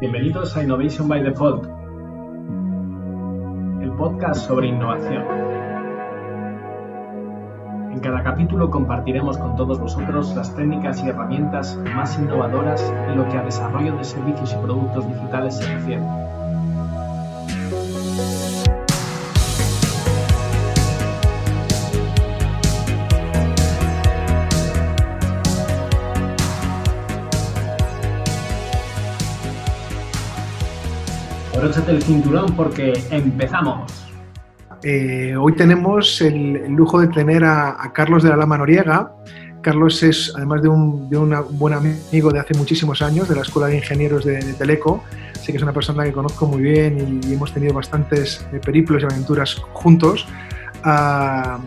Bienvenidos a Innovation by Default, el podcast sobre innovación. En cada capítulo compartiremos con todos vosotros las técnicas y herramientas más innovadoras en lo que a desarrollo de servicios y productos digitales se refiere. Abróchate el cinturón porque empezamos. Eh, hoy tenemos el, lujo de tener a, Carlos de la Lama Noriega. Carlos es, además de un, buen amigo de hace muchísimos años, de la Escuela de Ingenieros de, Teleco, así que es una persona que conozco muy bien y, hemos tenido bastantes eh, periplos y aventuras juntos. Uh,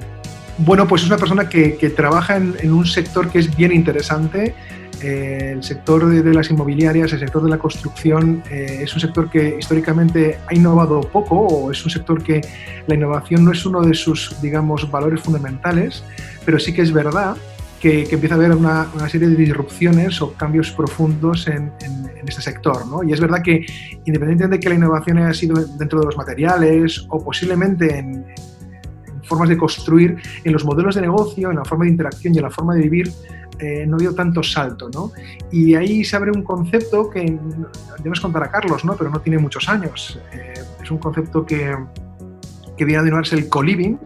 bueno, pues es una persona que, trabaja en, un sector que es bien interesante eh, el sector de, de, las inmobiliarias, el sector de la construcción, eh, es un sector que históricamente ha innovado poco o es un sector que la innovación no es uno de sus, digamos, valores fundamentales, pero sí que es verdad que, que empieza a haber una, una, serie de disrupciones o cambios profundos en, en, en este sector. ¿no? Y es verdad que independientemente de que la innovación haya sido dentro de los materiales o posiblemente en, en formas de construir, en los modelos de negocio, en la forma de interacción y en la forma de vivir, eh, no dio tanto salto, ¿no? Y ahí se abre un concepto que ya nos contará Carlos, ¿no? Pero no tiene muchos años. Eh, es un concepto que, que viene a denominarse el co-living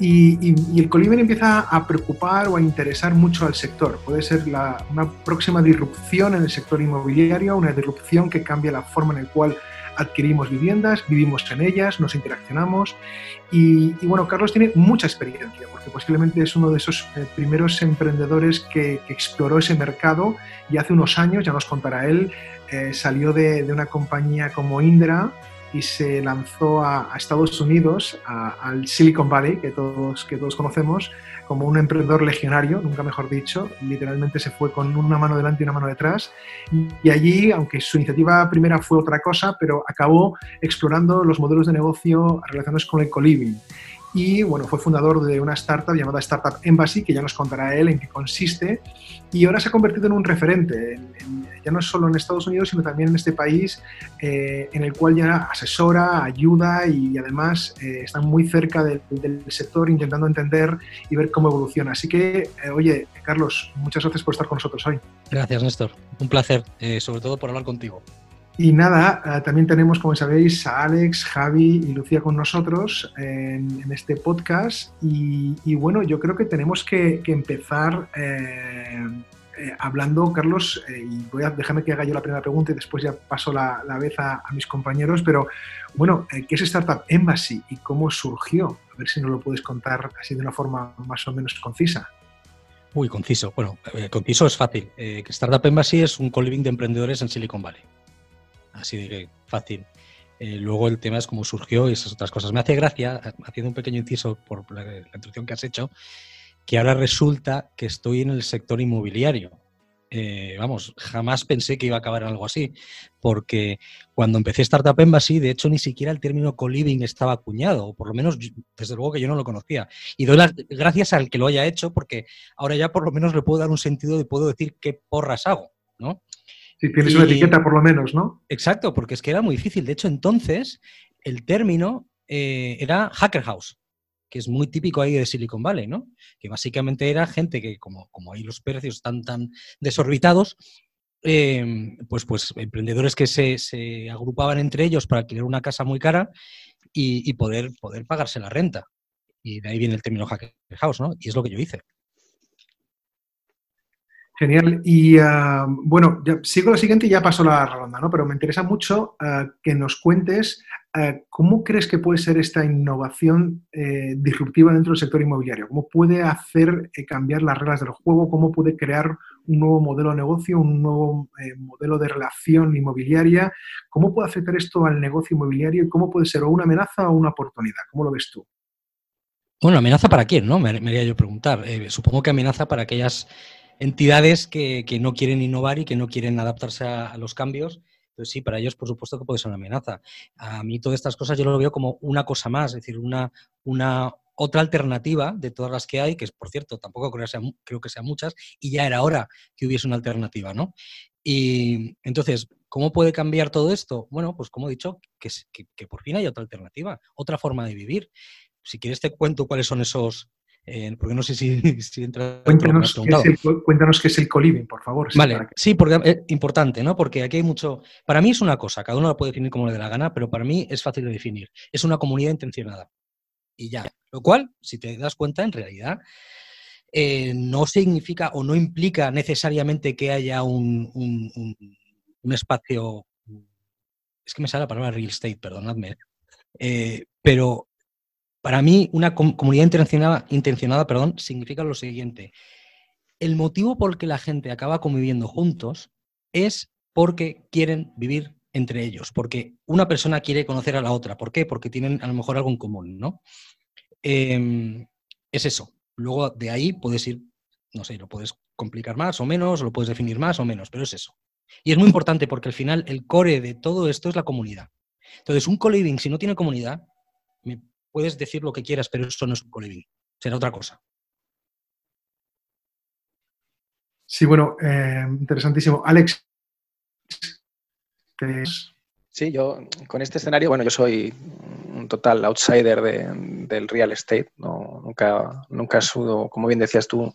y, el co-living empieza a preocupar o a interesar mucho al sector. Puede ser la, una próxima disrupción en el sector inmobiliario, una disrupción que cambia la forma en la cual adquirimos viviendas, vivimos en ellas, nos interaccionamos y, y, bueno, Carlos tiene mucha experiencia porque posiblemente es uno de esos eh, primeros emprendedores que, exploró ese mercado y hace unos años, ya nos contará él, eh, salió de, una compañía como Indra y se lanzó a, a Estados Unidos, al Silicon Valley, que todos, que todos conocemos, como un emprendedor legionario, nunca mejor dicho, literalmente se fue con una mano delante y una mano detrás, y allí, aunque su iniciativa primera fue otra cosa, pero acabó explorando los modelos de negocio relacionados con el co-living y bueno, fue fundador de una startup llamada Startup Embassy, que ya nos contará él en qué consiste, y ahora se ha convertido en un referente, en, en, ya no solo en Estados Unidos, sino también en este país, eh, en el cual ya asesora, ayuda y además eh, está muy cerca del, del, sector intentando entender y ver cómo evoluciona. Así que, eh, oye, Carlos, muchas gracias por estar con nosotros hoy. Gracias, Néstor. Un placer, eh, sobre todo por hablar contigo. Y nada, eh, también tenemos, como sabéis, a Alex, Javi y Lucía con nosotros en, este podcast. Y, bueno, yo creo que tenemos que, empezar eh, eh, hablando, Carlos, y voy a dejarme que haga yo la primera pregunta y después ya paso la, vez a, mis compañeros. Pero bueno, ¿qué es Startup Embassy y cómo surgió? A ver si nos lo puedes contar así de una forma más o menos concisa. Uy, conciso. Bueno, conciso es fácil. Startup Embassy es un co-living de emprendedores en Silicon Valley así de fácil. Eh, luego el tema es cómo surgió y esas otras cosas. Me hace gracia, haciendo un pequeño inciso por la, introducción que has hecho, que ahora resulta que estoy en el sector inmobiliario. Eh, vamos, jamás pensé que iba a acabar en algo así, porque cuando empecé Startup Embassy, de hecho, ni siquiera el término co-living estaba acuñado, o por lo menos, desde luego que yo no lo conocía. Y doy las gracias al que lo haya hecho, porque ahora ya por lo menos le puedo dar un sentido y puedo decir qué porras hago, ¿no? Si tienes y, una etiqueta por lo menos, ¿no? Exacto, porque es que era muy difícil. De hecho, entonces el término eh, era hacker house, que es muy típico ahí de Silicon Valley, ¿no? Que básicamente era gente que, como, como ahí los precios están tan desorbitados, eh, pues, pues emprendedores que se, se, agrupaban entre ellos para alquilar una casa muy cara y, y, poder, poder pagarse la renta. Y de ahí viene el término hacker house, ¿no? Y es lo que yo hice. Genial. Y uh, bueno, sigo lo siguiente y ya paso la ronda, ¿no? Pero me interesa mucho uh, que nos cuentes uh, cómo crees que puede ser esta innovación eh, disruptiva dentro del sector inmobiliario. ¿Cómo puede hacer eh, cambiar las reglas del juego? ¿Cómo puede crear un nuevo modelo de negocio, un nuevo eh, modelo de relación inmobiliaria? ¿Cómo puede afectar esto al negocio inmobiliario y cómo puede ser o una amenaza o una oportunidad? ¿Cómo lo ves tú? Bueno, amenaza para quién, ¿no? Me, me haría yo preguntar. Eh, supongo que amenaza para aquellas entidades que, no quieren innovar y que no quieren adaptarse a, los cambios. Entonces, sí, para ellos, por supuesto, que puede ser una amenaza. A mí todas estas cosas yo lo veo como una cosa más, es decir, una, otra alternativa de todas las que hay, que es, por cierto, tampoco creo que, creo que sean muchas, y ya era hora que hubiese una alternativa, ¿no? Y entonces, ¿Cómo puede cambiar todo esto? Bueno, pues como he dicho, que, que, por fin hay otra alternativa, otra forma de vivir. Si quieres te cuento cuáles son esos, eh, porque no sé si, entra. Cuéntanos, qué es el, cuéntanos qué es el co-living, por favor. Vale, sí, porque es eh, importante, ¿no? Porque aquí hay mucho. Para mí es una cosa, cada uno la puede definir como le dé la gana, pero para mí es fácil de definir. Es una comunidad intencionada. Y ya. Lo cual, si te das cuenta, en realidad eh, no significa o no implica necesariamente que haya un, un, espacio. Es que me sale la palabra real estate, perdonadme. Eh, pero para mí, una comunidad intencionada, perdón, significa lo siguiente. El motivo por el que la gente acaba conviviendo juntos es porque quieren vivir entre ellos, porque una persona quiere conocer a la otra. ¿Por qué? Porque tienen a lo mejor algo en común, ¿no? Em, es eso. Luego de ahí puedes ir, no sé, lo puedes complicar más o menos, lo puedes definir más o menos, pero es eso. Y es muy importante porque al final el core de todo esto es la comunidad. Entonces, un co-living, si no tiene comunidad, puedes decir lo que quieras, pero eso no es un co-living, será otra cosa. Sí, bueno, eh, interesantísimo. Alex, Sí, yo con este escenario, bueno, yo soy un total outsider del real estate. ¿no? Nunca, nunca he sido, como bien decías tú,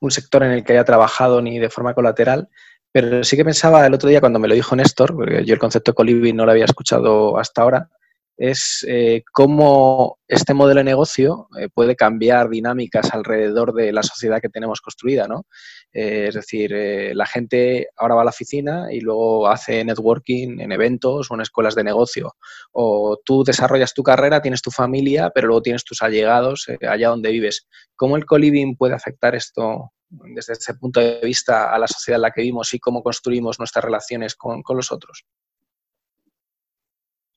un sector en el que haya trabajado ni de forma colateral. Pero sí que pensaba el otro día cuando me lo dijo Néstor, porque yo el concepto de colibri no lo había escuchado hasta ahora, es eh, cómo este modelo de negocio eh, puede cambiar dinámicas alrededor de la sociedad que tenemos construida, ¿no? Eh, es decir, la gente ahora va a la oficina y luego hace networking en eventos o en escuelas de negocio. O tú desarrollas tu carrera, tienes tu familia, pero luego tienes tus allegados allá donde vives. ¿Cómo el co-living puede afectar esto desde ese punto de vista a la sociedad en la que vivimos y cómo construimos nuestras relaciones con los otros?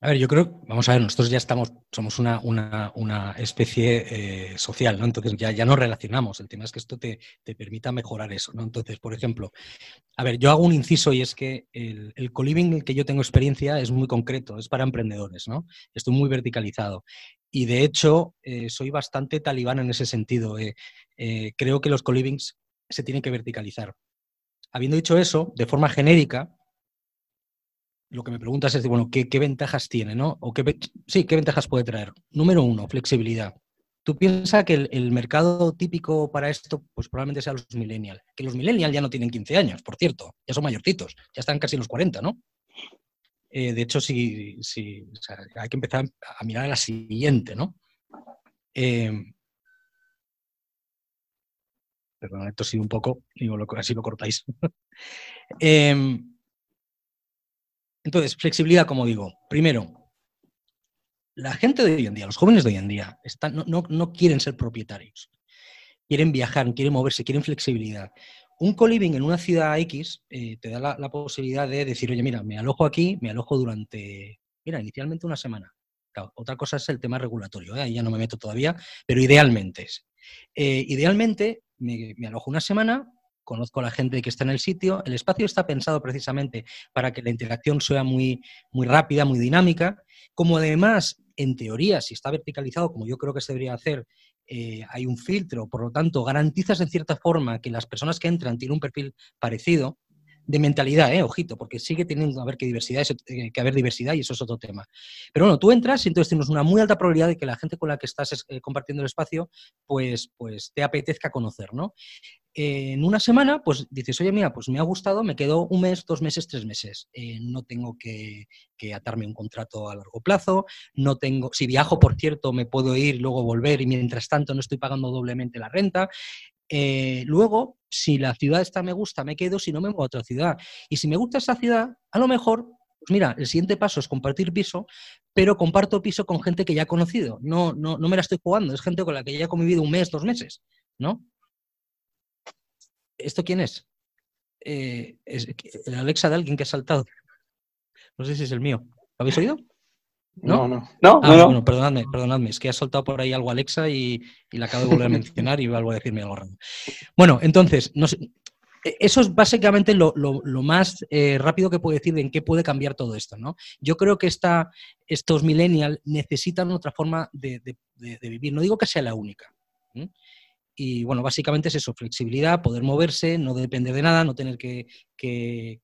A ver, yo creo, vamos a ver, nosotros ya estamos, somos una, una, especie eh, social, ¿no? Entonces ya, ya nos relacionamos. El tema es que esto te, permita mejorar eso, ¿no? Entonces, por ejemplo, a ver, yo hago un inciso y es que el, el co-living que yo tengo experiencia es muy concreto, es para emprendedores, ¿no? Estoy muy verticalizado. Y de hecho, eh, soy bastante talibán en ese sentido. Eh, creo que los co-livings se tienen que verticalizar. Habiendo dicho eso, de forma genérica, lo que me preguntas es, bueno, ¿qué, ventajas tiene, no? O qué, sí, ¿qué ventajas puede traer? Número uno, flexibilidad. Tú piensas que el, mercado típico para esto, pues probablemente sea los millennials. Que los millennials ya no tienen 15 años, por cierto, ya son mayorcitos, ya están casi los 40, ¿no? Eh, de hecho, sí, sí hay que empezar a mirar a la siguiente, ¿no? Eh, perdón, esto ha sido un poco, digo, así lo cortáis. eh, entonces, flexibilidad, como digo. Primero, la gente de hoy en día, los jóvenes de hoy en día, están, no, quieren ser propietarios. Quieren viajar, quieren moverse, quieren flexibilidad. Un co-living en una ciudad X eh, te da la, posibilidad de decir, oye, mira, me alojo aquí, me alojo durante, mira, inicialmente una semana. otra cosa es el tema regulatorio, ¿eh? ahí ya no me meto todavía, pero idealmente es. Eh, idealmente me, me alojo una semana, conozco a la gente que está en el sitio. El espacio está pensado precisamente para que la interacción sea muy, muy rápida, muy dinámica. Como además, en teoría, si está verticalizado, como yo creo que se debería hacer, eh, hay un filtro, por lo tanto, garantizas en cierta forma que las personas que entran tienen un perfil parecido, de mentalidad, ¿eh? ojito, porque sigue teniendo haber que, diversidad, eh, que haber diversidad y eso es otro tema. Pero bueno, tú entras y entonces tienes una muy alta probabilidad de que la gente con la que estás compartiendo el espacio, pues, pues te apetezca conocer, ¿no? En una semana, pues dices, oye, mira, pues me ha gustado, me quedo un mes, dos meses, tres meses. no tengo que, que, atarme un contrato a largo plazo, no tengo, si viajo, por cierto, me puedo ir, luego volver y mientras tanto no estoy pagando doblemente la renta. Eh, luego, si la ciudad está me gusta, me quedo, si no me muevo a otra ciudad. Y si me gusta esa ciudad, a lo mejor, pues mira, el siguiente paso es compartir piso, pero comparto piso con gente que ya he conocido. No, no, no me la estoy jugando, es gente con la que ya he convivido un mes, dos meses, ¿no? ¿Esto quién es? Eh, es el Alexa de alguien que ha saltado. No sé si es el mío. ¿Lo habéis oído? No, no. No, ah, no, Bueno, perdonadme, perdonadme. Es que ha soltado por ahí algo Alexa y, y la acabo de volver a mencionar y vuelvo a decirme algo raro. Bueno, entonces, no sé, e, eso es básicamente lo, más eh, rápido que puedo decir de en qué puede cambiar todo esto. ¿no? Yo creo que esta, estos millennials necesitan otra forma de, vivir. No digo que sea la única. Y bueno, básicamente es eso, flexibilidad, poder moverse, no depender de nada, no tener que, que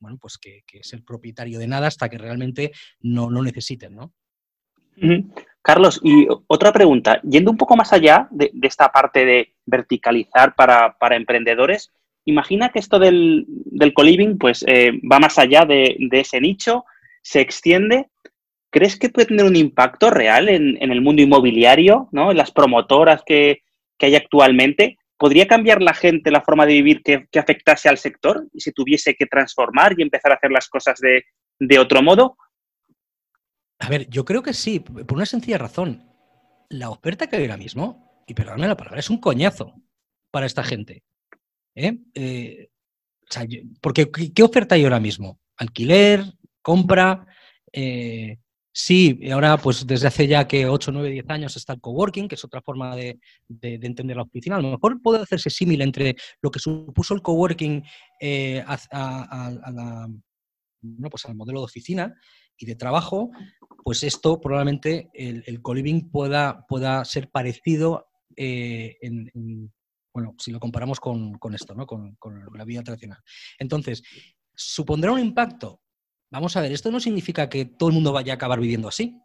bueno, pues que, es el propietario de nada hasta que realmente no lo necesiten, ¿no? Carlos, y otra pregunta, yendo un poco más allá de, esta parte de verticalizar para, emprendedores, imagina que esto del, del co-living pues, eh, va más allá de, ese nicho, se extiende. ¿Crees que puede tener un impacto real en, el mundo inmobiliario, ¿no? en las promotoras que, hay actualmente? ¿Podría cambiar la gente la forma de vivir que, afectase al sector y se tuviese que transformar y empezar a hacer las cosas de, de otro modo? A ver, yo creo que sí, por una sencilla razón. La oferta que hay ahora mismo, y perdóname la palabra, es un coñazo para esta gente. ¿eh? Eh, porque ¿qué oferta hay ahora mismo? Alquiler, compra. Eh, sí, ahora pues desde hace ya que 8, 9, 10 años está el coworking, que es otra forma de, entender la oficina. A lo mejor puede hacerse símil entre lo que supuso el coworking a, pues al modelo de oficina y de trabajo, pues esto probablemente el, co-living pueda, pueda ser parecido eh, en, bueno, si lo comparamos con, esto, ¿no? Con, la vida tradicional. Entonces, ¿supondrá un impacto? Vamos a ver, esto no significa que todo el mundo vaya a acabar viviendo así,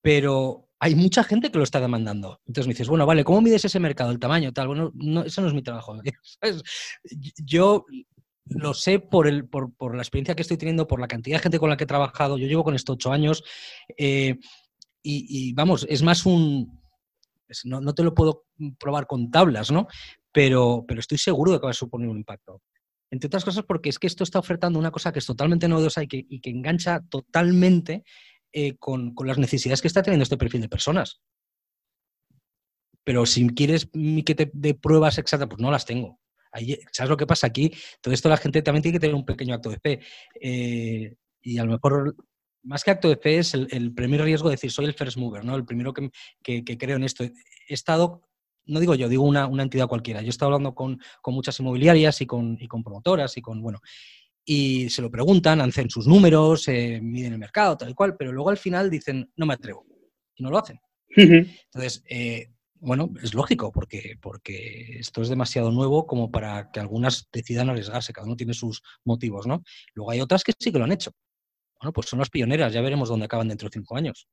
pero hay mucha gente que lo está demandando. Entonces me dices, bueno, vale, ¿cómo mides ese mercado, el tamaño, tal? Bueno, no, eso no es mi trabajo. Yo lo sé por, el, por, la experiencia que estoy teniendo, por la cantidad de gente con la que he trabajado. Yo llevo con esto ocho años eh, y, vamos, es más un... No, te lo puedo probar con tablas, ¿no? Pero estoy seguro de que va a suponer un impacto. Entre otras cosas porque es que esto está ofertando una cosa que es totalmente novedosa y que, y que engancha totalmente eh, con, con las necesidades que está teniendo este perfil de personas. Pero si quieres que te dé pruebas exactas, pues no las tengo. ¿Sabes lo que pasa? Aquí todo esto la gente también tiene que tener un pequeño acto de fe. Eh, y a lo mejor, más que acto de fe, es el, primer riesgo de decir, soy el first mover, ¿no? El primero que, creo en esto. He estado, no digo yo, digo una, entidad cualquiera. Yo he estado hablando con, muchas inmobiliarias y con, promotoras y con, bueno, y se lo preguntan, hacen sus números, eh, miden el mercado, tal y cual, pero luego al final dicen, no me atrevo. Y no lo hacen. Entonces, eh, bueno, es lógico, porque, porque esto es demasiado nuevo como para que algunas decidan arriesgarse, cada uno tiene sus motivos, ¿no? Luego hay otras que sí que lo han hecho. Bueno, pues son las pioneras, ya veremos dónde acaban dentro de cinco años.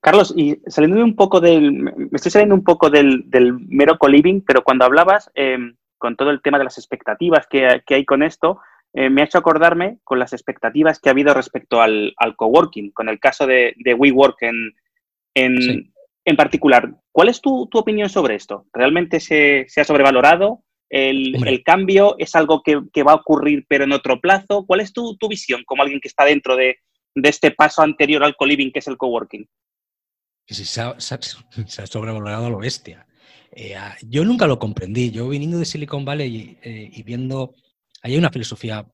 Carlos, y saliendo un poco del, me estoy saliendo un poco del, mero co-living, pero cuando hablabas em, con todo el tema de las expectativas que, hay con esto, eh, me ha hecho acordarme con las expectativas que ha habido respecto al, al coworking, con el caso de, WeWork en, en, en particular, ¿cuál es tu, opinión sobre esto? ¿Realmente se, ha sobrevalorado? El, cambio es algo que, va a ocurrir pero en otro plazo? ¿Cuál es tu, visión como alguien que está dentro de, este paso anterior al co-living que es el coworking? Se ha, se, ha, sobrevalorado a lo bestia. Eh, yo nunca lo comprendí. Yo viniendo de Silicon Valley eh, y viendo, hay una filosofía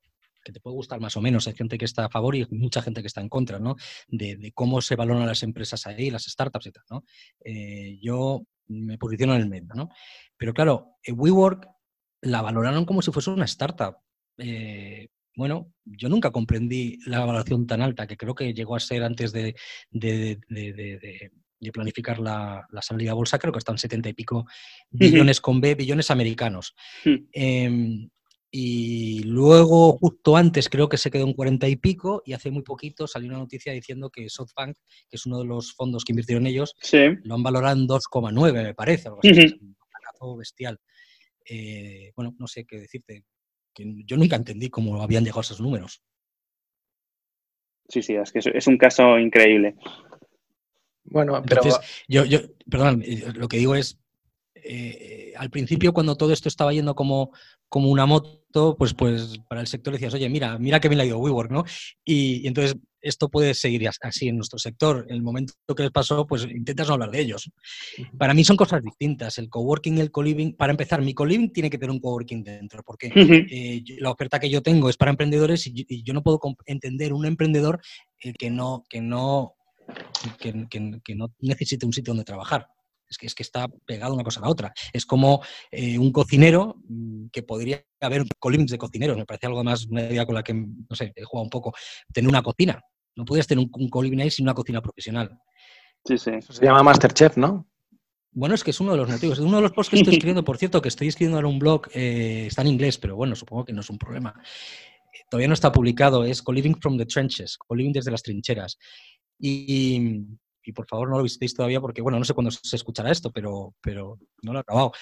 que te puede gustar más o menos. Hay gente que está a favor y mucha gente que está en contra, ¿no? De, cómo se valoran las empresas ahí, las startups y tal, ¿no? Eh, yo me posiciono en el medio, ¿no? Pero claro, WeWork la valoraron como si fuese una startup. Bueno, yo nunca comprendí la valoración tan alta que creo que llegó a ser antes de, planificar la, salida a bolsa, creo que están 70 y pico billones con B, billones americanos. Hmm. Em, y luego, justo antes, creo que se quedó en 40 y pico, y hace muy poquito salió una noticia diciendo que SoftBank, que es uno de los fondos que invirtieron ellos, lo han valorado en 2,9, me parece, algo así. un bestial. Eh, bueno, no sé qué decirte. Que yo nunca entendí cómo habían llegado esos números. Sí, sí, es que es un caso increíble. Bueno, pero... yo, yo, perdón, lo que digo es, eh, al principio cuando todo esto estaba yendo como, como una moto, pues, pues para el sector decías, oye, mira, mira que bien le ha ido WeWork, ¿no? Y, entonces esto puede seguir así en nuestro sector. En el momento que les pasó, pues intentas no hablar de ellos. Para mí son cosas distintas. El coworking y el co-living, para empezar, mi co-living tiene que tener un coworking dentro, porque eh, la oferta que yo tengo es para emprendedores y, yo no puedo entender un emprendedor eh, que no, que no que, no necesite un sitio donde trabajar. Es que, es que está pegado una cosa a la otra. Es como eh, un cocinero mm, que podría haber columns de cocineros. Me parece algo más una idea con la que, no sé, he jugado un poco. Tener una cocina. No puedes tener un, un ahí sin una cocina profesional. Sí, sí. Eso se llama Masterchef, ¿no? Bueno, es que es uno de los motivos. Uno de los posts que estoy escribiendo, por cierto, que estoy escribiendo en un blog, eh, está en inglés, pero bueno, supongo que no es un problema. Todavía no está publicado, es Co-Living from the Trenches, Co-Living desde las trincheras. Y, por favor no lo visitéis todavía porque, bueno, no sé cuándo se escuchará esto, pero, pero no lo he acabado.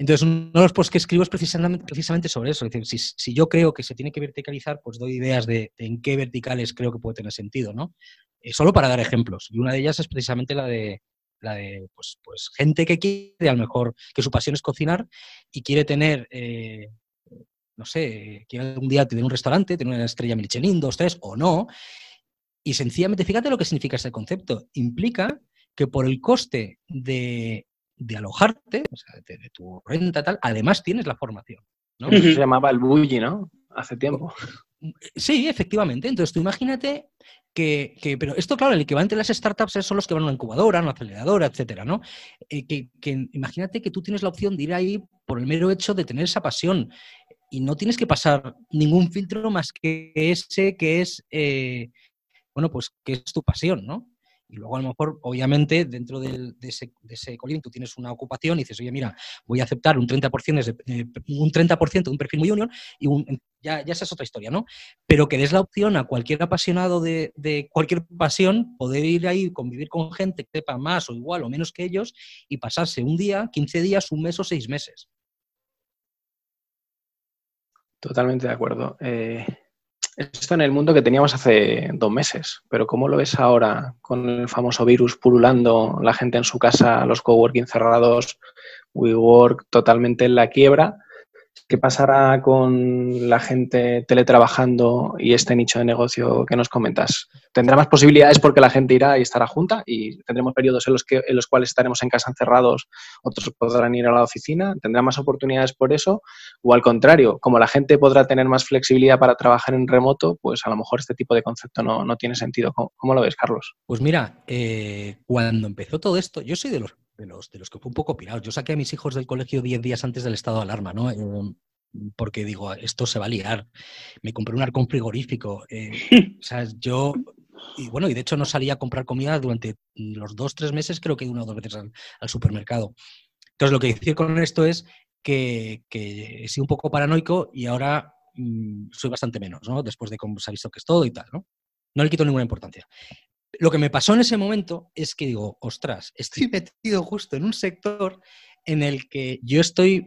Entonces, uno de los posts que escribo es precisamente, precisamente sobre eso. Es decir, si, yo creo que se tiene que verticalizar, pues doy ideas de, en qué verticales creo que puede tener sentido, ¿no? Eh, solo para dar ejemplos. Y una de ellas es precisamente la de, la de pues, pues, gente que quiere, a lo mejor, que su pasión es cocinar y quiere tener, eh, no sé, quiere algún día tener un restaurante, tener una estrella Michelin, dos, tres, o no. Y sencillamente, fíjate lo que significa ese concepto. Implica que por el coste de, alojarte, o sea, de, tu renta tal, además tienes la formación. ¿no? se llamaba el bully, ¿no? Hace tiempo. Sí, efectivamente. Entonces, tú imagínate que, pero esto, claro, el equivalente de las startups son los que van a una incubadora, a una aceleradora, etcétera, ¿no? Eh, que, imagínate que tú tienes la opción de ir ahí por el mero hecho de tener esa pasión y no tienes que pasar ningún filtro más que ese que es, eh, bueno, pues que es tu pasión, ¿no? Y luego a lo mejor, obviamente, dentro de, ese, de colín tú tienes una ocupación y dices, oye, mira, voy a aceptar un 30%, de, un, 30 de un perfil muy junior y ya, ya esa es otra historia, ¿no? Pero que des la opción a cualquier apasionado de, cualquier pasión poder ir ahí, convivir con gente que sepa más o igual o menos que ellos y pasarse un día, 15 días, un mes o seis meses. Totalmente de acuerdo. Eh, esto en el mundo que teníamos hace dos meses, pero ¿cómo lo ves ahora con el famoso virus pululando, la gente en su casa, los coworking cerrados, WeWork totalmente en la quiebra? ¿Qué pasará con la gente teletrabajando y este nicho de negocio que nos comentas? ¿Tendrá más posibilidades porque la gente irá y estará junta y tendremos periodos en los, que, en los cuales estaremos en casa encerrados, otros podrán ir a la oficina? ¿Tendrá más oportunidades por eso? O al contrario, como la gente podrá tener más flexibilidad para trabajar en remoto, pues a lo mejor este tipo de concepto no, tiene sentido. ¿Cómo, lo ves, Carlos? Pues mira, eh, cuando empezó todo esto, yo soy de los de los, de los que fue un poco pirado. Yo saqué a mis hijos del colegio 10 días antes del estado de alarma, ¿no? Eh, porque digo, esto se va a liar. Me compré un arcón frigorífico. Eh, o sea, yo, y bueno, y de hecho no salía a comprar comida durante los dos, tres meses, creo que una o dos veces al, supermercado. Entonces, lo que decir con esto es que, que he sido un poco paranoico y ahora mm, soy bastante menos, ¿no? Después de cómo se ha visto que es todo y tal, ¿no? No le quito ninguna importancia. Lo que me pasó en ese momento es que digo, ostras, estoy metido justo en un sector en el que yo estoy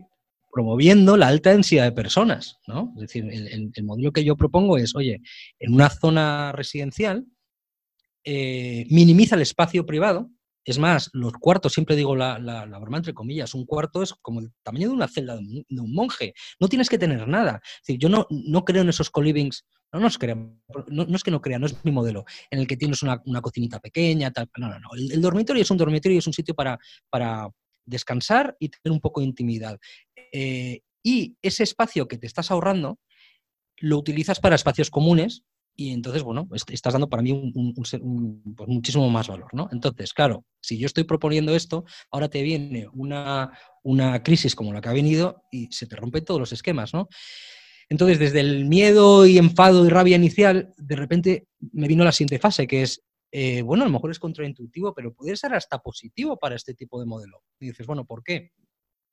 promoviendo la alta densidad de personas, ¿no? Es decir, el, modelo que yo propongo es, oye, en una zona residencial, eh, minimiza el espacio privado, es más, los cuartos, siempre digo la, la, broma entre comillas, un cuarto es como el tamaño de una celda de un, monje. No tienes que tener nada. Yo no, no creo en esos co-livings, no, no, es que no crea, no es mi modelo, en el que tienes una, cocinita pequeña, tal. No, no, no. El, dormitorio es un dormitorio es un sitio para, para descansar y tener un poco de intimidad. Eh, y ese espacio que te estás ahorrando lo utilizas para espacios comunes y entonces, bueno, estás dando para mí un, pues muchísimo más valor, ¿no? Entonces, claro, si yo estoy proponiendo esto, ahora te viene una, una crisis como la que ha venido y se te rompen todos los esquemas, ¿no? Entonces, desde el miedo y enfado y rabia inicial, de repente me vino la siguiente fase, que es, eh, bueno, a lo mejor es contraintuitivo, pero puede ser hasta positivo para este tipo de modelo. Y dices, bueno, ¿por qué?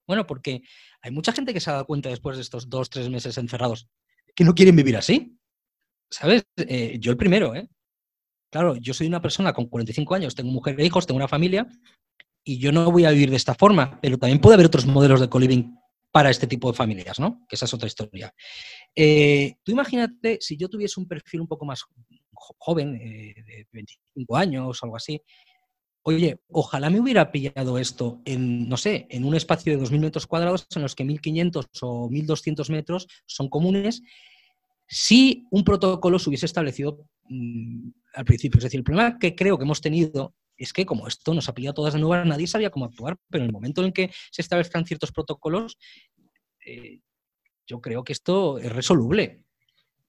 Bueno, porque hay mucha gente que se ha dado cuenta después de estos dos, tres meses encerrados que no quieren vivir así. ¿Sabes? Eh, yo el primero, ¿eh? Claro, yo soy una persona con 45 años, tengo mujer e hijos, tengo una familia, y yo no voy a vivir de esta forma, pero también puede haber otros modelos de co-living para este tipo de familias, ¿no? Que esa es otra historia. Eh, tú imagínate si yo tuviese un perfil un poco más joven, eh, de 25 años algo así, oye, ojalá me hubiera pillado esto en, no sé, en un espacio de 2.000 metros cuadrados en los que 1.500 o 1.200 metros son comunes si un protocolo se hubiese establecido mm, al principio. Es decir, el problema que creo que hemos tenido es que como esto nos ha pillado todas de nuevo, nadie sabía cómo actuar, pero en el momento en que se establezcan ciertos protocolos, eh, yo creo que esto es resoluble.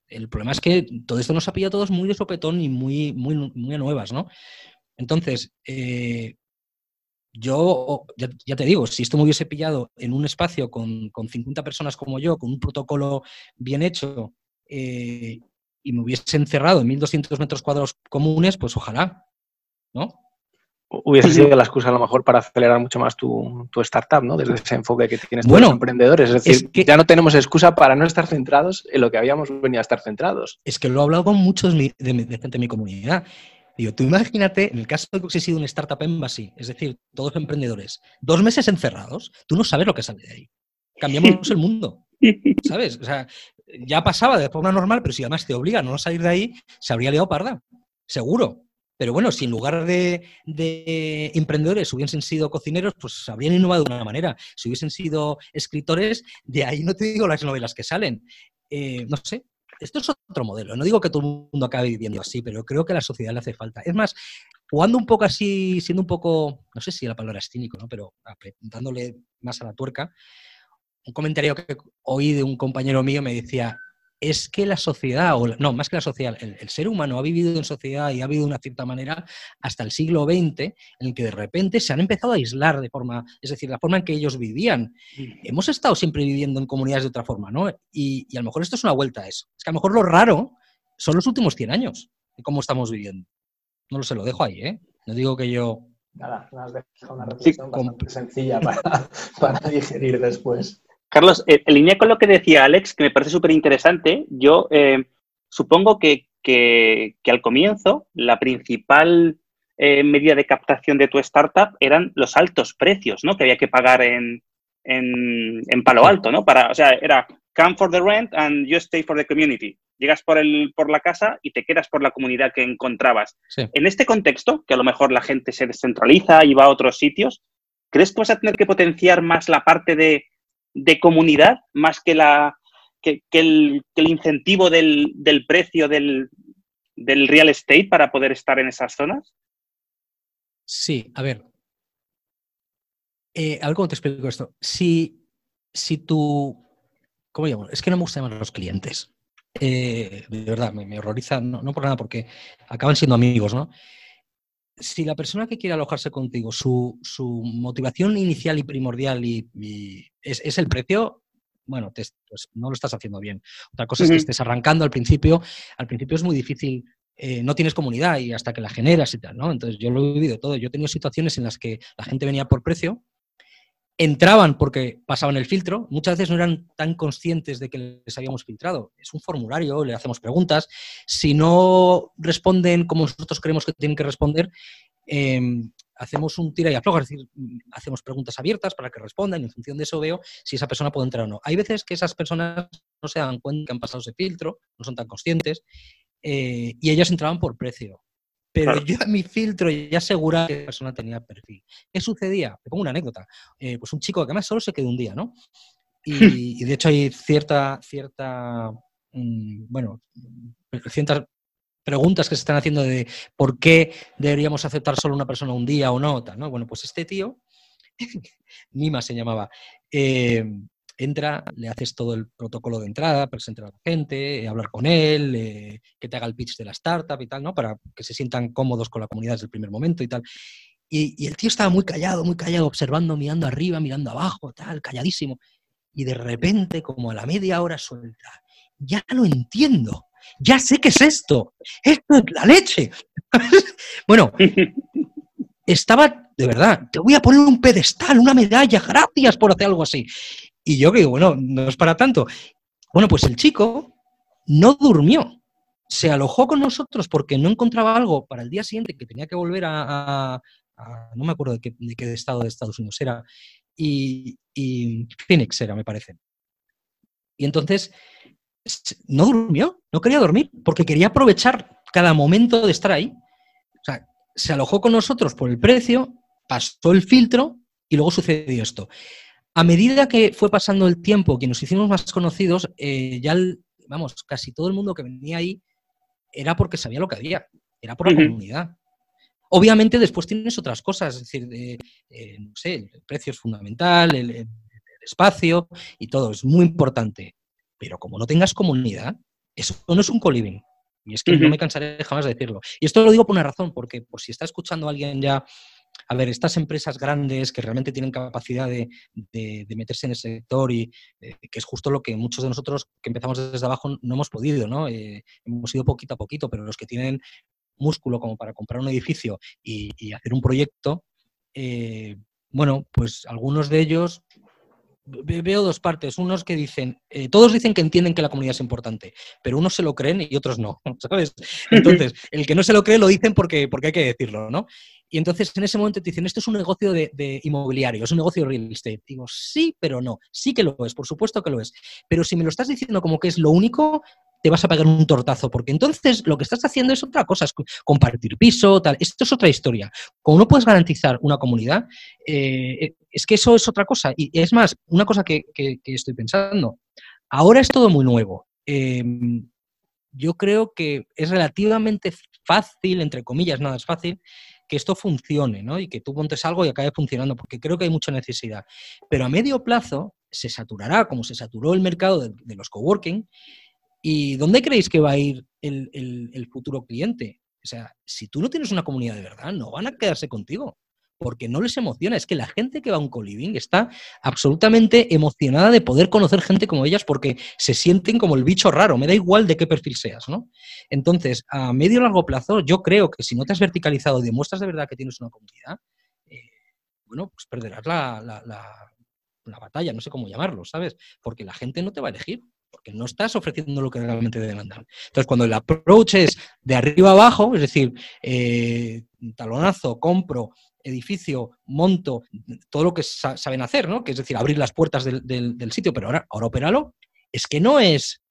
El problema es que todo esto nos ha pillado a todos muy de sopetón y muy, muy, muy a nuevas, ¿no? Entonces, eh, yo, ya, te digo, si esto me hubiese pillado en un espacio con, con 50 personas como yo, con un protocolo bien hecho, eh, y me hubiese encerrado en 1.200 metros cuadrados comunes, pues ojalá, ¿no? hubiese sido la excusa a lo mejor para acelerar mucho más tu, startup, ¿no? Desde ese enfoque que tienes bueno, los emprendedores. Es decir, que ya no tenemos excusa para no estar centrados en lo que habíamos venido a estar centrados. Es que lo he hablado con muchos de, gente de mi comunidad. Digo, tú imagínate, en el caso de que hubiese sido un startup embassy, es decir, todos emprendedores, dos meses encerrados, tú no sabes lo que sale de ahí. Cambiamos el mundo, ¿sabes? O sea, ya pasaba de forma normal, pero si además te obligan a no salir de ahí, se habría liado parda, seguro. Pero bueno, si en lugar de, emprendedores hubiesen sido cocineros, pues habrían innovado de una manera. Si hubiesen sido escritores, de ahí no te digo las novelas que salen. Eh, no sé, esto es otro modelo. No digo que todo el mundo acabe viviendo así, pero creo que a la sociedad le hace falta. Es más, jugando un poco así, siendo un poco, no sé si la palabra es cínico, ¿no? pero dándole más a la tuerca, un comentario que oí de un compañero mío me decía, es que la sociedad, o no, más que la sociedad, el, ser humano ha vivido en sociedad y ha vivido de una cierta manera hasta el siglo XX, en el que de repente se han empezado a aislar de forma, es decir, la forma en que ellos vivían. Hemos estado siempre viviendo en comunidades de otra forma, ¿no? Y, a lo mejor esto es una vuelta a eso. Es que a lo mejor lo raro son los últimos 100 años de cómo estamos viviendo. No lo sé, lo dejo ahí, ¿eh? No digo que yo... Nada, has dejado una reflexión sencilla para, para digerir después. Carlos, en línea con lo que decía Alex, que me parece súper interesante, yo eh, supongo que, al comienzo la principal eh, medida de captación de tu startup eran los altos precios ¿no? que había que pagar en, en, Palo Alto, ¿no? Para, o sea, era come for the rent and you stay for the community. Llegas por, el, por la casa y te quedas por la comunidad que encontrabas. En este contexto, que a lo mejor la gente se descentraliza y va a otros sitios, ¿crees que vas a tener que potenciar más la parte de de comunidad más que, la, que, el, incentivo del, precio del, real estate para poder estar en esas zonas? Sí, a ver. Eh, a ver cómo te explico esto. Si, si tú. ¿Cómo llamo? Es que no me gusta llamar a los clientes. Eh, de verdad, me, horroriza, no, por nada, porque acaban siendo amigos, ¿no? Si la persona que quiere alojarse contigo, su, motivación inicial y primordial y, es, el precio, bueno, pues no lo estás haciendo bien. Otra cosa es que estés arrancando al principio. Al principio es muy difícil, eh, no tienes comunidad y hasta que la generas y tal, ¿no? Entonces yo lo he vivido todo. Yo he tenido situaciones en las que la gente venía por precio, entraban porque pasaban el filtro, muchas veces no eran tan conscientes de que les habíamos filtrado. Es un formulario, le hacemos preguntas. Si no responden como nosotros creemos que tienen que responder, em, hacemos un tira y afloja, es decir, hacemos preguntas abiertas para que respondan y en función de eso veo si esa persona puede entrar o no. Hay veces que esas personas no se dan cuenta que han pasado ese filtro, no son tan conscientes eh, y ellos entraban por precio. Pero yo en mi filtro ya aseguraba que la persona tenía perfil. ¿Qué sucedía? Te pongo una anécdota. Eh, pues un chico que además solo se quedó un día, ¿no? Y, de hecho hay cierta, cierta, mm, bueno, ciertas preguntas que se están haciendo de por qué deberíamos aceptar solo una persona un día o no, ¿no? Bueno, pues este tío, Nima se llamaba, eh, entra, le haces todo el protocolo de entrada, presentar a la gente, eh, hablar con él, eh, que te haga el pitch de la startup y tal, ¿no? Para que se sientan cómodos con la comunidad desde el primer momento y tal. Y, el tío estaba muy callado, muy callado, observando, mirando arriba, mirando abajo, tal, calladísimo. Y de repente, como a la media hora suelta, ya lo entiendo, ya sé qué es esto, esto es la leche. bueno, estaba, de verdad, te voy a poner un pedestal, una medalla, gracias por hacer algo así. Y yo digo, bueno, no es para tanto. Bueno, pues el chico no durmió. Se alojó con nosotros porque no encontraba algo para el día siguiente que tenía que volver a, no me acuerdo de qué, estado de Estados Unidos era, y, y Phoenix era, me parece. Y entonces no durmió, no quería dormir, porque quería aprovechar cada momento de estar ahí. O sea, se alojó con nosotros por el precio, pasó el filtro y luego sucedió esto. A medida que fue pasando el tiempo, que nos hicimos más conocidos, eh, ya, vamos, casi todo el mundo que venía ahí era porque sabía lo que había, era por la comunidad. Obviamente después tienes otras cosas, es decir, eh, no sé, el precio es fundamental, el, espacio y todo, es muy importante. Pero como no tengas comunidad, eso no es un co-living. Y es que no me cansaré jamás de decirlo. Y esto lo digo por una razón, porque por si está escuchando alguien ya a ver, estas empresas grandes que realmente tienen capacidad de, meterse en el sector y eh, que es justo lo que muchos de nosotros que empezamos desde abajo no hemos podido, ¿no? Eh, hemos ido poquito a poquito, pero los que tienen músculo como para comprar un edificio y, hacer un proyecto, eh, bueno, pues algunos de ellos veo dos partes. Unos que dicen, eh, todos dicen que entienden que la comunidad es importante, pero unos se lo creen y otros no, ¿sabes? Entonces, el que no se lo cree lo dicen porque, porque hay que decirlo, ¿no? Y entonces en ese momento te dicen, esto es un negocio de, de, inmobiliario, es un negocio de real estate. Digo, sí, pero no. Sí que lo es, por supuesto que lo es. Pero si me lo estás diciendo como que es lo único, te vas a pagar un tortazo, porque entonces lo que estás haciendo es otra cosa, es compartir piso, tal. Esto es otra historia. Como no puedes garantizar una comunidad, eh, es que eso es otra cosa. Y es más, una cosa que, estoy pensando, ahora es todo muy nuevo. Em, yo creo que es relativamente fácil, entre comillas, nada es fácil, que esto funcione, ¿no? Y que tú montes algo y acabe funcionando, porque creo que hay mucha necesidad. Pero a medio plazo se saturará, como se saturó el mercado de los coworking, ¿Y dónde creéis que va a ir el, futuro cliente? O sea, si tú no tienes una comunidad de verdad, no van a quedarse contigo porque no les emociona. Es que la gente que va a un co-living está absolutamente emocionada de poder conocer gente como ellas porque se sienten como el bicho raro. Me da igual de qué perfil seas, ¿no? Entonces, a medio y largo plazo, yo creo que si no te has verticalizado y demuestras de verdad que tienes una comunidad, eh, bueno, pues perderás la, la batalla, no sé cómo llamarlo, ¿sabes? Porque la gente no te va a elegir porque no estás ofreciendo lo que realmente demandan. Entonces, cuando el approach es de arriba abajo, es decir, eh, talonazo, compro, edificio, monto, todo lo que saben hacer, ¿no? Que es decir, abrir las puertas del, sitio, pero ahora, ahora opéralo, es que no es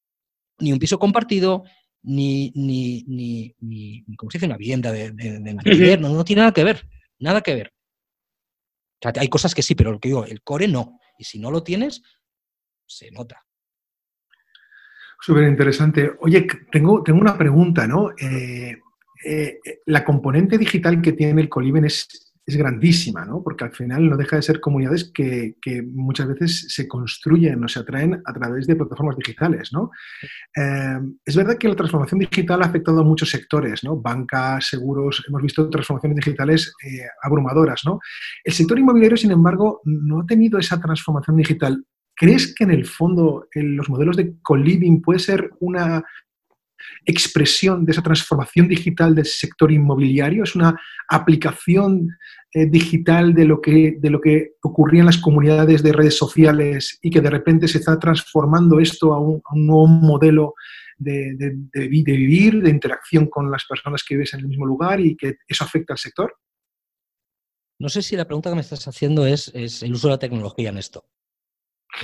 ni un piso compartido, ni, ni, ni, ni ¿cómo se dice? Una vivienda de, de, no, no tiene nada que ver, nada que ver. hay cosas que sí, pero lo que digo, el core no. Y si no lo tienes, se nota. Súper interesante. Oye, tengo, tengo una pregunta, ¿no? Eh, eh, la componente digital que tiene el Coliben es, es, grandísima, ¿no? Porque al final no deja de ser comunidades que, que, muchas veces se construyen o se atraen a través de plataformas digitales, ¿no? Eh, es verdad que la transformación digital ha afectado a muchos sectores, ¿no? Bancas, seguros, hemos visto transformaciones digitales abrumadoras, ¿no? El sector inmobiliario, sin embargo, no ha tenido esa transformación digital. ¿Crees que en el fondo los modelos de co-living puede ser una expresión de esa transformación digital del sector inmobiliario? ¿Es una aplicación eh, digital de lo, que, de lo que ocurría en las comunidades de redes sociales y que de repente se está transformando esto a un, nuevo modelo de, vivir, de interacción con las personas que vives en el mismo lugar y que eso afecta al sector? No sé si la pregunta que me estás haciendo es el uso de la tecnología en esto.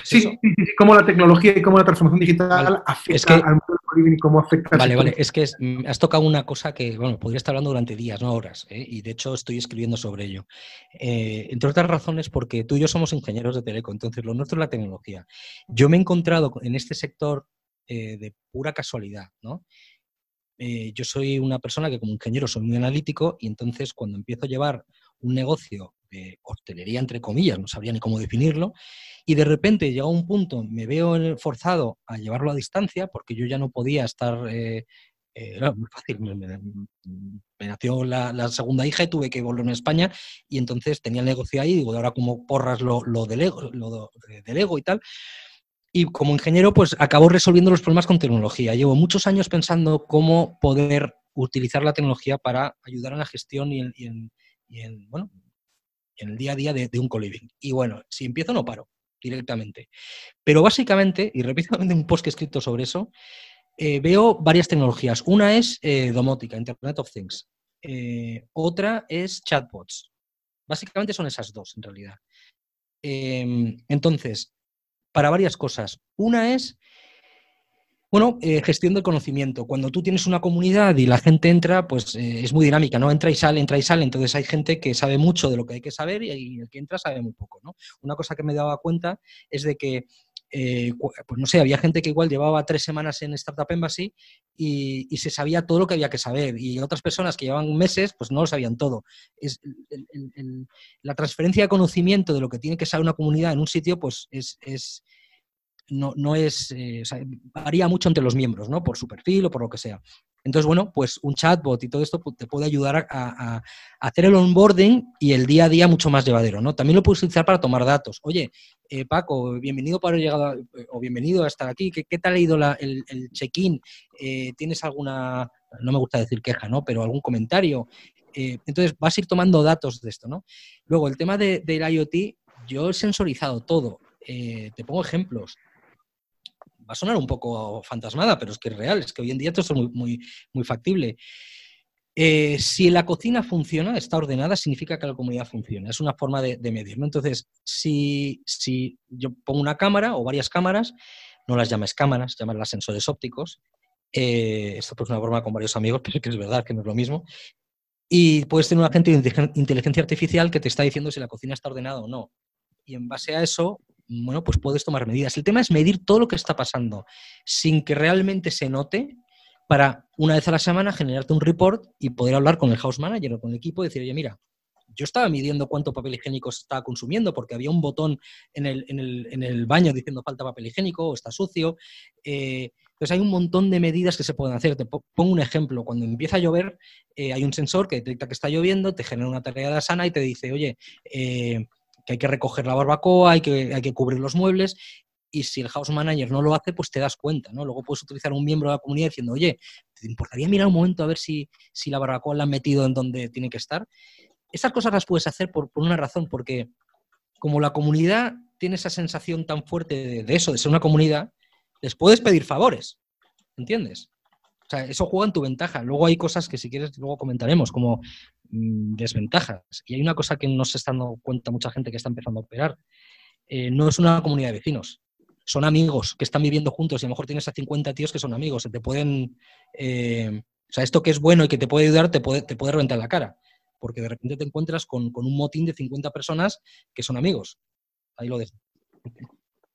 Sí, sí, sí, cómo la tecnología y cómo la transformación digital afecta al mundo y cómo afecta Vale, vale, es que mm, has tocado una cosa que, bueno, podría estar hablando durante días, no horas, ¿eh? y de hecho estoy escribiendo sobre ello. Eh, entre otras razones, porque tú y yo somos ingenieros de teleco, entonces lo nuestro es la tecnología. Yo me he encontrado en este sector eh, de pura casualidad, ¿no? yo soy una persona que como ingeniero soy muy analítico y entonces cuando empiezo a llevar un negocio hostelería, entre comillas, no sabría ni cómo definirlo, y de repente llega un punto, me veo forzado a llevarlo a distancia, porque yo ya no podía estar... Eh, eh, era muy fácil, me, nació la, segunda hija y tuve que volver a España y entonces tenía el negocio ahí, digo, ahora como porras lo, delego, lo delego y tal. Y como ingeniero, pues acabo resolviendo los problemas con tecnología. Llevo muchos años pensando cómo poder utilizar la tecnología para ayudar en la gestión y en, bueno, en el día a día de, un co-living. Y bueno, si empiezo no paro directamente. Pero básicamente, y repito un post que he escrito sobre eso, eh, veo varias tecnologías. Una es eh, domótica, Internet of Things. Eh, otra es chatbots. Básicamente son esas dos, en realidad. Em, entonces, para varias cosas. Una es bueno, eh, gestión del conocimiento. Cuando tú tienes una comunidad y la gente entra, pues eh, es muy dinámica, ¿no? Entra y sale, entra y sale. Entonces hay gente que sabe mucho de lo que hay que saber y, el que entra sabe muy poco, ¿no? Una cosa que me daba cuenta es de que, eh, pues no sé, había gente que igual llevaba tres semanas en Startup Embassy y, se sabía todo lo que había que saber. Y otras personas que llevaban meses, pues no lo sabían todo. La transferencia de conocimiento de lo que tiene que saber una comunidad en un sitio, pues es no, no es, eh, varía mucho entre los miembros, ¿no? Por su perfil o por lo que sea. Entonces, bueno, pues un chatbot y todo esto te puede ayudar a, hacer el onboarding y el día a día mucho más llevadero, ¿no? También lo puedes utilizar para tomar datos. Oye, eh, Paco, bienvenido haber llegado o bienvenido a estar aquí. ¿Qué, tal ha ido el, check-in? Eh, ¿Tienes alguna, no me gusta decir queja, ¿no? Pero algún comentario. entonces vas a ir tomando datos de esto, ¿no? Luego, el tema del IoT, yo he sensorizado todo. te pongo ejemplos va a sonar un poco fantasmada, pero es que es real, es que hoy en día todo es muy, muy, factible. Eh, si la cocina funciona, está ordenada, significa que la comunidad funciona. Es una forma de, medir. Entonces, si, si, yo pongo una cámara o varias cámaras, no las llames cámaras, las sensores ópticos. Eh, esto pues una broma con varios amigos, pero que es verdad que no es lo mismo. Y puedes tener un agente de inteligencia artificial que te está diciendo si la cocina está ordenada o no. Y en base a eso, bueno, pues puedes tomar medidas. El tema es medir todo lo que está pasando sin que realmente se note para una vez a la semana generarte un report y poder hablar con el house manager o con el equipo y decir, oye, mira, yo estaba midiendo cuánto papel higiénico se estaba consumiendo porque había un botón en el, baño diciendo falta papel higiénico o está sucio. Eh, entonces hay un montón de medidas que se pueden hacer. Te pongo un ejemplo. Cuando empieza a llover, eh, hay un sensor que detecta que está lloviendo, te genera una tarea sana y te dice, oye, eh, que hay que recoger la barbacoa, hay que, hay que cubrir los muebles, y si el house manager no lo hace, pues te das cuenta, ¿no? Luego puedes utilizar un miembro de la comunidad diciendo, oye, ¿te importaría mirar un momento a ver si, si la barbacoa la han metido en donde tiene que estar? Esas cosas las puedes hacer por, una razón, porque como la comunidad tiene esa sensación tan fuerte de, eso, de ser una comunidad, les puedes pedir favores, ¿entiendes? O sea, eso juega en tu ventaja. Luego hay cosas que si quieres luego comentaremos, como mm, desventajas. Y hay una cosa que no se está dando cuenta mucha gente que está empezando a operar. Eh, no es una comunidad de vecinos. Son amigos que están viviendo juntos y a lo mejor tienes a 50 tíos que son amigos. Te pueden... Eh, o sea, esto que es bueno y que te puede ayudar te puede, te puede reventar la cara. Porque de repente te encuentras con, con un motín de 50 personas que son amigos. Ahí lo dejo.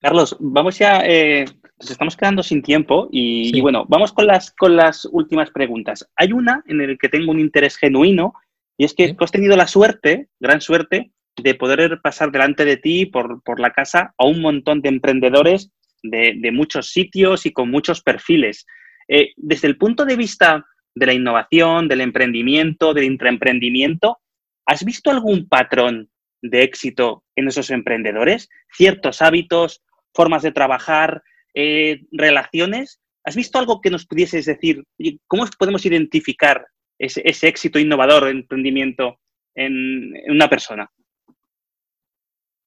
Carlos, vamos ya, eh, nos estamos quedando sin tiempo y, bueno, vamos con las, con las últimas preguntas. Hay una en la que tengo un interés genuino y es que has tenido la suerte, gran suerte, de poder pasar delante de ti por, la casa a un montón de emprendedores de, muchos sitios y con muchos perfiles. Eh, desde el punto de vista de la innovación, del emprendimiento, del intraemprendimiento, ¿has visto algún patrón de éxito en esos emprendedores? ¿Ciertos hábitos, formas de trabajar, eh, relaciones. ¿Has visto algo que nos pudieses decir? ¿Cómo podemos identificar ese, éxito innovador de emprendimiento en, una persona?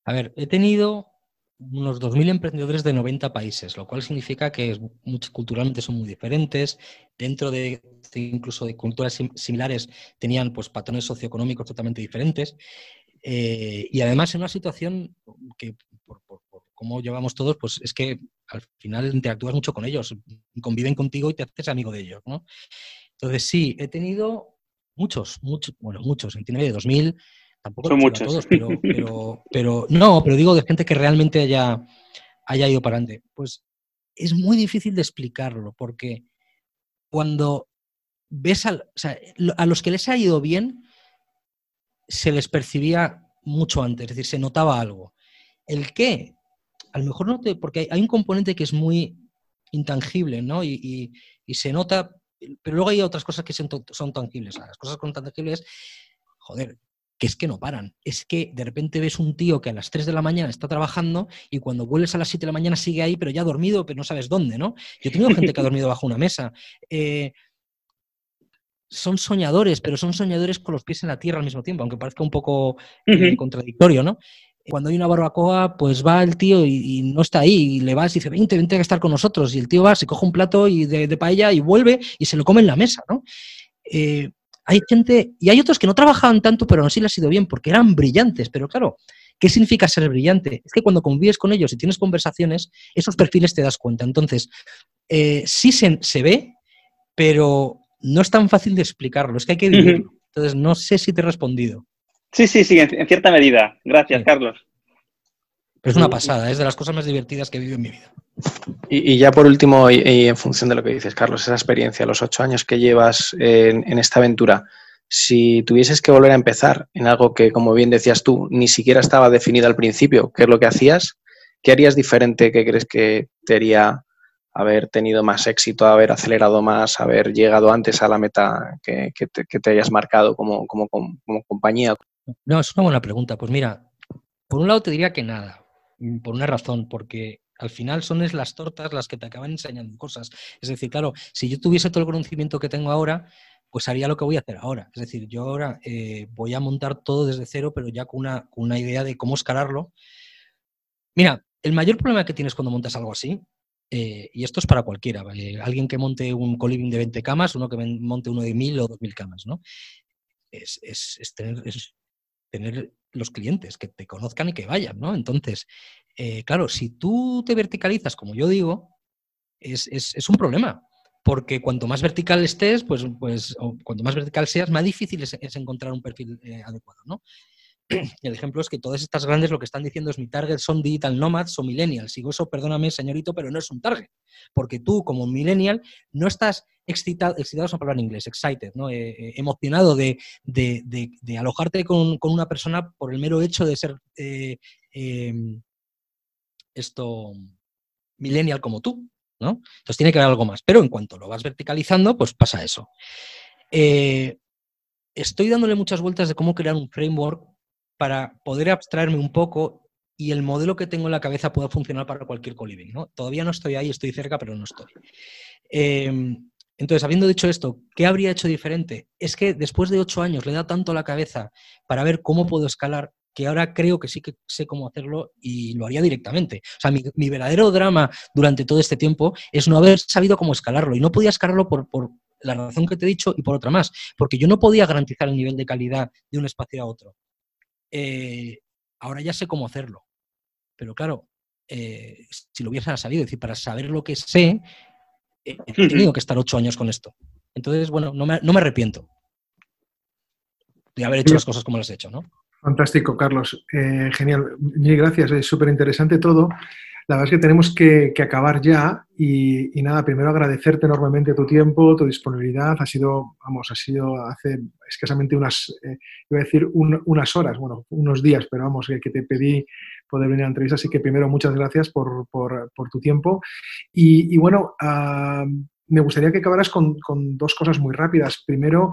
A ver, he tenido unos 2.000 emprendedores de 90 países, lo cual significa que culturalmente son muy diferentes. Dentro de, incluso de culturas similares tenían pues, patrones socioeconómicos totalmente diferentes. Eh, y además en una situación que por, cómo llevamos todos, pues es que al final interactúas mucho con ellos, conviven contigo y te haces amigo de ellos, ¿no? Entonces sí, he tenido muchos, muchos, bueno, muchos, en de 2000, tampoco son muchos, todos, pero, no, pero digo de gente que realmente haya, haya ido para adelante. Pues es muy difícil de explicarlo, porque cuando ves a los que les ha ido bien, se les percibía mucho antes, es decir, se notaba algo. El qué, a lo mejor no te, porque hay, un componente que es muy intangible, ¿no? Y, se nota, pero luego hay otras cosas que son, tangibles. Las cosas son tangibles, joder, que es que no paran. Es que de repente ves un tío que a las 3 de la mañana está trabajando y cuando vuelves a las 7 de la mañana sigue ahí, pero ya ha dormido, pero no sabes dónde, ¿no? Yo he tenido gente que ha dormido bajo una mesa. Eh, son soñadores, pero son soñadores con los pies en la tierra al mismo tiempo, aunque parezca un poco eh, contradictorio, ¿no? Cuando hay una barbacoa, pues va el tío y, no está ahí, y le vas y dice, vente, vente a estar con nosotros, y el tío va, se coge un plato y de, paella y vuelve y se lo come en la mesa, ¿no? Eh, hay gente, y hay otros que no trabajaban tanto, pero aún así les ha ido bien, porque eran brillantes, pero claro, ¿qué significa ser brillante? Es que cuando convives con ellos y tienes conversaciones, esos perfiles te das cuenta. Entonces, eh, sí se, se, ve, pero no es tan fácil de explicarlo, es que hay que vivirlo. Entonces, no sé si te he respondido. Sí, sí, sí, en, cierta medida. Gracias, Carlos. es una pasada, es de las cosas más divertidas que he vivido en mi vida. Y, ya por último, y, en función de lo que dices, Carlos, esa experiencia, los ocho años que llevas en, esta aventura, si tuvieses que volver a empezar en algo que, como bien decías tú, ni siquiera estaba definido al principio, qué es lo que hacías, ¿qué harías diferente? ¿Qué crees que te haría haber tenido más éxito, haber acelerado más, haber llegado antes a la meta que, te, hayas marcado como, como, compañía? No, es una buena pregunta. Pues mira, por un lado te diría que nada, mm, por una razón, porque al final son es las tortas las que te acaban enseñando cosas. Es decir, claro, si yo tuviese todo el conocimiento que tengo ahora, pues haría lo que voy a hacer ahora. Es decir, yo ahora eh, voy a montar todo desde cero, pero ya con una, con una idea de cómo escalarlo. Mira, el mayor problema que tienes cuando montas algo así eh, y esto es para cualquiera, alguien que monte un coliving de 20 camas, uno que monte uno de 1000 o 2000 camas, ¿no? Es, tener, los clientes, que te conozcan y que vayan, ¿no? Entonces, eh, claro, si tú te verticalizas, como yo digo, es, un problema, porque cuanto más vertical estés, pues, pues cuanto más vertical seas, más difícil es, encontrar un perfil eh, adecuado, ¿no? el ejemplo es que todas estas grandes lo que están diciendo es mi target son digital nomads o millennials. Y eso, perdóname, señorito, pero no es un target. Porque tú, como millennial, no estás excitado, excitado es una en inglés, excited, ¿no? Eh, eh, emocionado de, alojarte con, una persona por el mero hecho de ser eh, em, esto millennial como tú. ¿no? Entonces tiene que haber algo más. Pero en cuanto lo vas verticalizando, pues pasa eso. estoy dándole muchas vueltas de cómo crear un framework para poder abstraerme un poco y el modelo que tengo en la cabeza pueda funcionar para cualquier coliving. ¿no? Todavía no estoy ahí, estoy cerca, pero no estoy. Em, entonces, habiendo dicho esto, ¿qué habría hecho diferente? Es que después de ocho años le da tanto la cabeza para ver cómo puedo escalar que ahora creo que sí que sé cómo hacerlo y lo haría directamente. O sea, mi, verdadero drama durante todo este tiempo es no haber sabido cómo escalarlo y no podía escalarlo por, por la razón que te he dicho y por otra más, porque yo no podía garantizar el nivel de calidad de un espacio a otro. Eh, ahora ya sé cómo hacerlo. Pero claro, eh, si lo hubiera sabido, es decir, para saber lo que sé, he tenido que estar ocho años con esto. Entonces, bueno, no me, no me arrepiento de haber hecho las cosas como las he hecho, ¿no? Fantástico, Carlos. Eh, genial. Mil gracias. Es súper interesante todo. La verdad es que tenemos que, acabar ya y, nada, primero agradecerte enormemente tu tiempo, tu disponibilidad. Ha sido, vamos, ha sido hace escasamente unas, eh, iba a decir unas horas, bueno, unos días, pero vamos, que, te pedí poder venir a la entrevista. Así que primero, muchas gracias por, tu tiempo. Y, bueno, ah, me gustaría que acabaras con, dos cosas muy rápidas. Primero,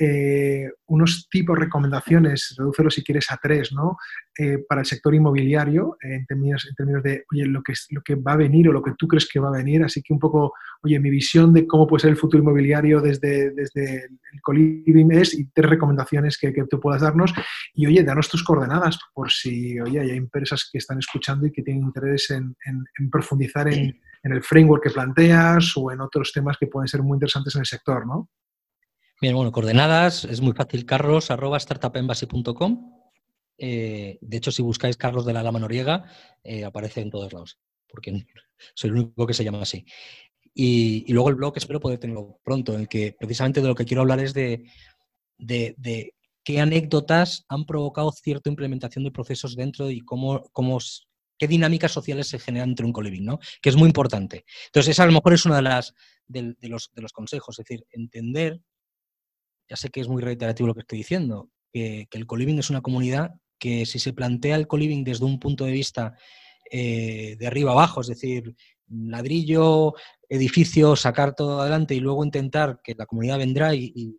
eh, unos tipos de recomendaciones, redúcelo si quieres a tres, ¿no? Eh, para el sector inmobiliario, en, términos, en términos de, oye, lo que, lo que va a venir o lo que tú crees que va a venir. Así que un poco, oye, mi visión de cómo puede ser el futuro inmobiliario desde, desde el coliving es y tres recomendaciones que, que, tú puedas darnos. Y, oye, danos tus coordenadas por si, oye, hay empresas que están escuchando y que tienen interés en, en profundizar en, en el framework que planteas o en otros temas que pueden ser muy interesantes en el sector, ¿no? Bueno, coordenadas, es muy fácil, carlos arroba startupembassy.com. Eh, de hecho, si buscáis Carlos de la Lama Noriega, eh, aparece en todos lados, porque soy el único que se llama así. Y, luego el blog espero poder tenerlo pronto, en el que precisamente de lo que quiero hablar es de, de, qué anécdotas han provocado cierta implementación de procesos dentro y cómo, cómo, qué dinámicas sociales se generan entre un coliving, ¿no? Que es muy importante. Entonces, esa a lo mejor es una de las de, los, de los consejos, es decir, entender ya sé que es muy reiterativo lo que estoy diciendo, que, el coliving es una comunidad que si se plantea el coliving desde un punto de vista eh, de arriba abajo, es decir, ladrillo, edificio, sacar todo adelante y luego intentar que la comunidad vendrá y,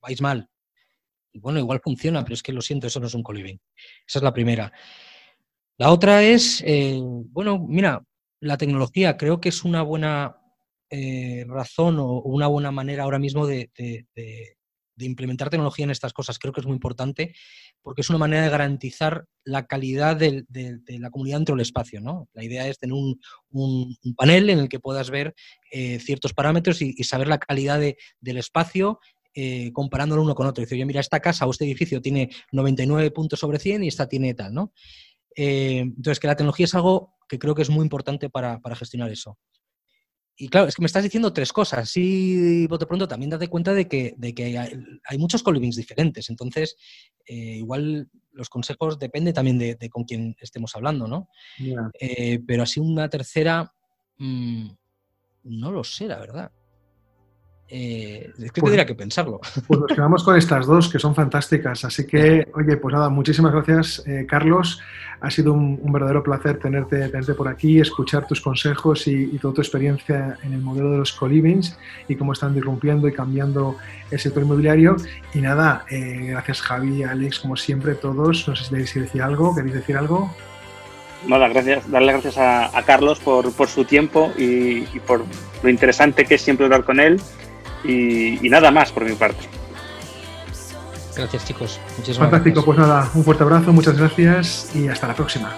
vais mal. Y bueno, igual funciona, pero es que lo siento, eso no es un coliving. Esa es la primera. La otra es, eh, bueno, mira, la tecnología creo que es una buena eh, razón o una buena manera ahora mismo de, implementar tecnología en estas cosas. Creo que es muy importante porque es una manera de garantizar la calidad de, la comunidad dentro del espacio. ¿no? La idea es tener un, panel en el que puedas ver eh, ciertos parámetros y, saber la calidad del espacio eh, comparándolo uno con otro. Dice, oye, mira, esta casa o este edificio tiene 99 puntos sobre 100 y esta tiene tal, ¿no? entonces, que la tecnología es algo que creo que es muy importante para gestionar eso y claro, es que me estás diciendo tres cosas. Sí, de pronto también date cuenta de que, de que hay, muchos colivings diferentes. Entonces, eh, igual los consejos dependen también de, con quién estemos hablando, ¿no? Eh, pero así una tercera, mm, no lo sé, la verdad. Eh, es que pues, tendría que pensarlo. Pues nos quedamos con estas dos que son fantásticas. Así que, oye, pues nada, muchísimas gracias, eh, Carlos. Ha sido un, verdadero placer tenerte, tenerte, por aquí, escuchar tus consejos y, toda tu experiencia en el modelo de los colivings y cómo están irrumpiendo y cambiando el sector inmobiliario. Y nada, eh, gracias Javi, Alex, como siempre, todos. No sé si queréis decir algo, ¿queréis decir algo? Nada, gracias, darle gracias a, Carlos por, su tiempo y, y por lo interesante que es siempre hablar con él y, nada más por mi parte. Gracias chicos. Muchísimas Fantástico, pues nada, un fuerte abrazo, muchas gracias y hasta la próxima.